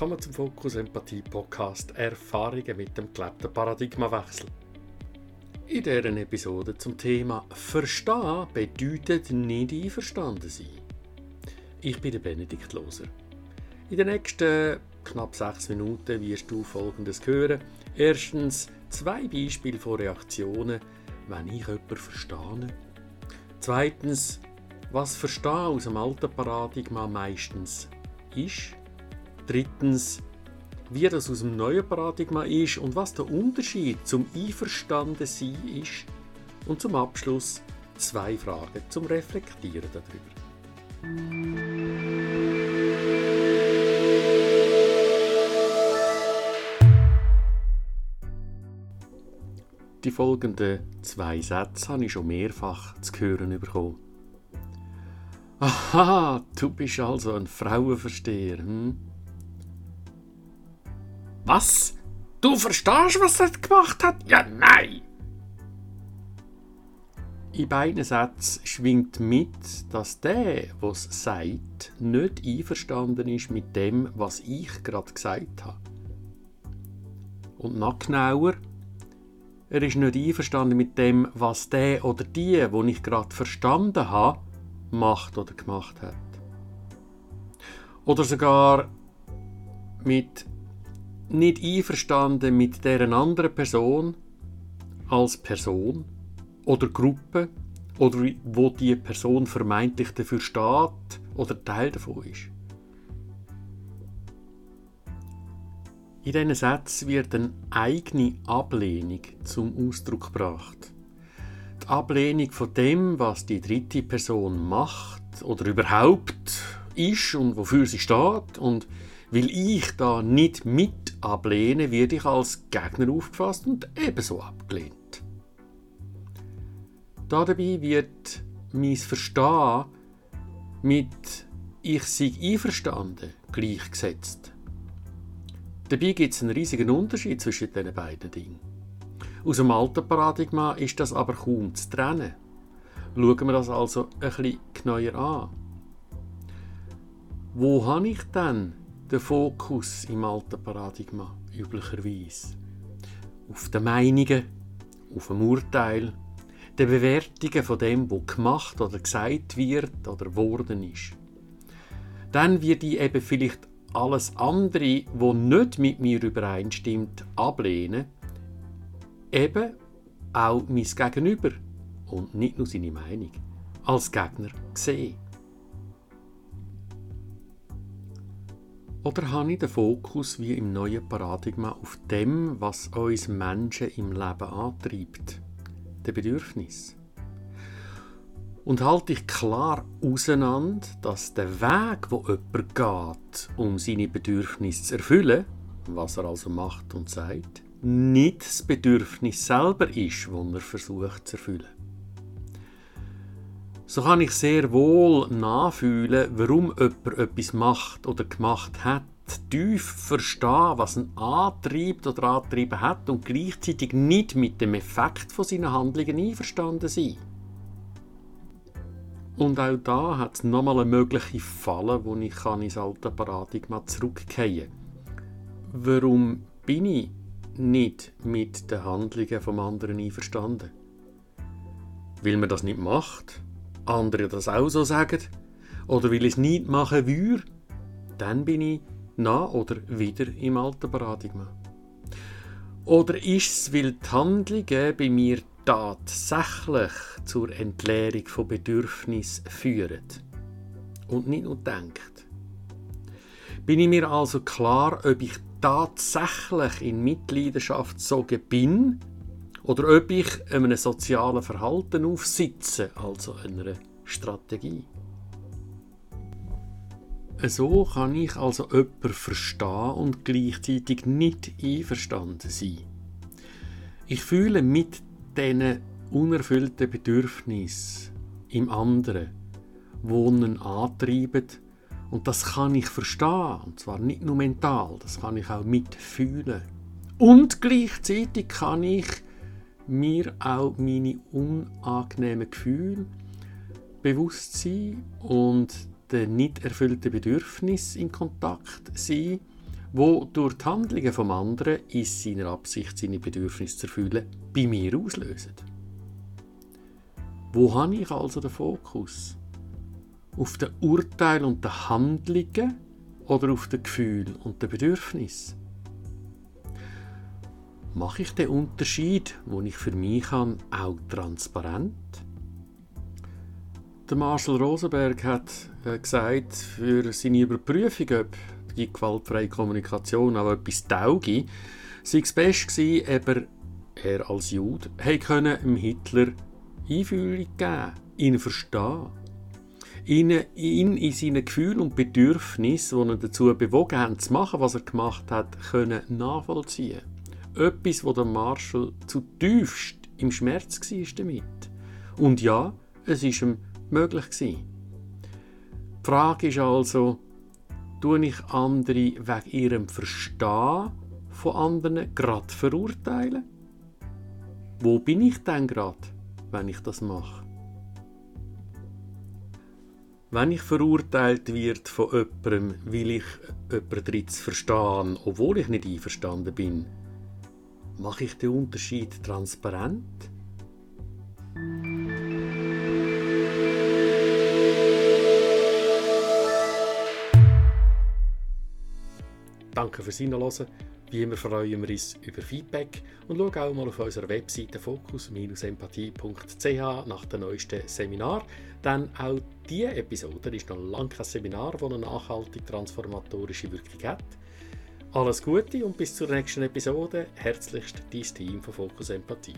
willkommen zum Fokus Empathie Podcast Erfahrungen mit dem gelebten Paradigmawechsel. In dieser Episode zum Thema Verstehen bedeutet nicht einverstanden sein. Ich bin der Benedikt Loser. In den nächsten knapp sechs Minuten wirst du folgendes hören. Erstens zwei Beispiele von Reaktionen, wenn ich jemanden verstehe. Zweitens, was Verstehen aus dem alten Paradigma meistens ist. Drittens, wie das aus dem neuen Paradigma ist und was der Unterschied zum Einverstandensein ist. Und zum Abschluss zwei Fragen zum Reflektieren darüber. Die folgenden zwei Sätze habe ich schon mehrfach zu hören bekommen. Aha, du bist also ein Frauenversteher, hm? Was? Du verstehst, was er gemacht hat? Ja, nein! In beiden Sätzen schwingt mit, dass der, was sagt, nicht einverstanden ist mit dem, was ich gerade gesagt habe. Und noch genauer, er ist nicht einverstanden mit dem, was der oder die, wo ich gerade verstanden habe, macht oder gemacht hat. Oder sogar mit nicht einverstanden mit deren anderen Person als Person oder Gruppe oder wo die Person vermeintlich dafür steht oder Teil davon ist. In diesen Sätzen wird eine eigene Ablehnung zum Ausdruck gebracht. Die Ablehnung von dem, was die dritte Person macht oder überhaupt ist und wofür sie steht und weil ich da nicht mit ablehne, werde ich als Gegner aufgefasst und ebenso abgelehnt. Dabei wird mein Verstehen mit ich sei einverstanden gleichgesetzt. Dabei gibt es einen riesigen Unterschied zwischen diesen beiden Dingen. Aus dem alten Paradigma ist das aber kaum zu trennen. Schauen wir das also ein bisschen genauer an. Wo habe ich denn den Fokus im alten Paradigma üblicherweise. Auf den Meinungen, auf dem Urteil, den Bewertungen von dem, was gemacht oder gesagt wird oder worden ist. Dann wird ich eben vielleicht alles andere, wo nicht mit mir übereinstimmt, ablehnen. Eben auch mein Gegenüber und nicht nur seine Meinung als Gegner sehen. Oder habe ich den Fokus wie im neuen Paradigma auf dem, was uns Menschen im Leben antreibt, den Bedürfnis? Und halte ich klar auseinander, dass der Weg, wo jemand geht, um seine Bedürfnisse zu erfüllen, was er also macht und sagt, nicht das Bedürfnis selber ist, das er versucht zu erfüllen so kann ich sehr wohl nachfühlen, warum jemand etwas macht oder gemacht hat, tief verstehen, was ihn antreibt oder antrieben hat und gleichzeitig nicht mit dem Effekt von seinen Handlungen einverstanden sein. Und auch da hat es nochmal eine mögliche Falle, wo ich kann ins alte Paradigma zurückkehren kann. Warum bin ich nicht mit den Handlungen vom anderen einverstanden? Weil man das nicht macht andere das auch so sagen, oder weil ich es nicht machen würde, dann bin ich nach oder wieder im alten Paradigma. Oder ist es, weil die Handlungen bei mir tatsächlich zur Entleerung von Bedürfnissen führen und nicht nur denkt? Bin ich mir also klar, ob ich tatsächlich in Mitleidenschaft gezogen bin oder ob ich einem sozialen Verhalten aufsitze, also einer Strategie. So kann ich also jemanden verstehen und gleichzeitig nicht einverstanden sein. Ich fühle mit diesen unerfüllten Bedürfnissen im anderen, wohnen antreiben und das kann ich verstehen, und zwar nicht nur mental, das kann ich auch mitfühlen. Und gleichzeitig kann ich mir auch meine unangenehmen Gefühle bewusst sein und den nicht erfüllten Bedürfnissen in Kontakt sein, wo durch die Handlungen vom anderen in seiner Absicht, seine Bedürfnisse zu erfüllen, bei mir auslösen. Wo habe ich also den Fokus? Auf den Urteil und den Handlungen oder auf den Gefühl und den Bedürfnis? Mache ich den Unterschied, wo ich für mich habe, auch transparent? Der Marshall Rosenberg hat äh, gesagt, für seine Überprüfung, ob die gewaltfreie Kommunikation auch etwas tauge, sei es best gewesen, aber er als Jude konnte dem Hitler Einfühlung geben, ihn verstehen, ihn, ihn in seinen Gefühlen und Bedürfnissen, die ihn dazu bewogen haben, zu machen, was er gemacht hat, können nachvollziehen. Etwas, wo der Marshall zutiefst im Schmerz war damit. Und ja, es ist ihm möglich gewesen. Die Frage ist also, tue ich andere wegen ihrem Verstehen von anderen gerade verurteilen? Wo bin ich denn gerade, wenn ich das mache? Wenn ich verurteilt wird von jemandem, will ich jemanden drittes verstehen, obwohl ich nicht einverstanden bin, mache ich den Unterschied transparent? Danke fürs Hinhören. Wie immer freuen wir uns über Feedback und schau auch mal auf unserer Webseite fokus-empathie.ch nach dem neuesten Seminar. Denn auch diese Episode ist noch lange kein Seminar, das eine nachhaltig transformatorische Wirkung hat. Alles Gute und bis zur nächsten Episode. Herzlichst dein Team von Fokus Empathie.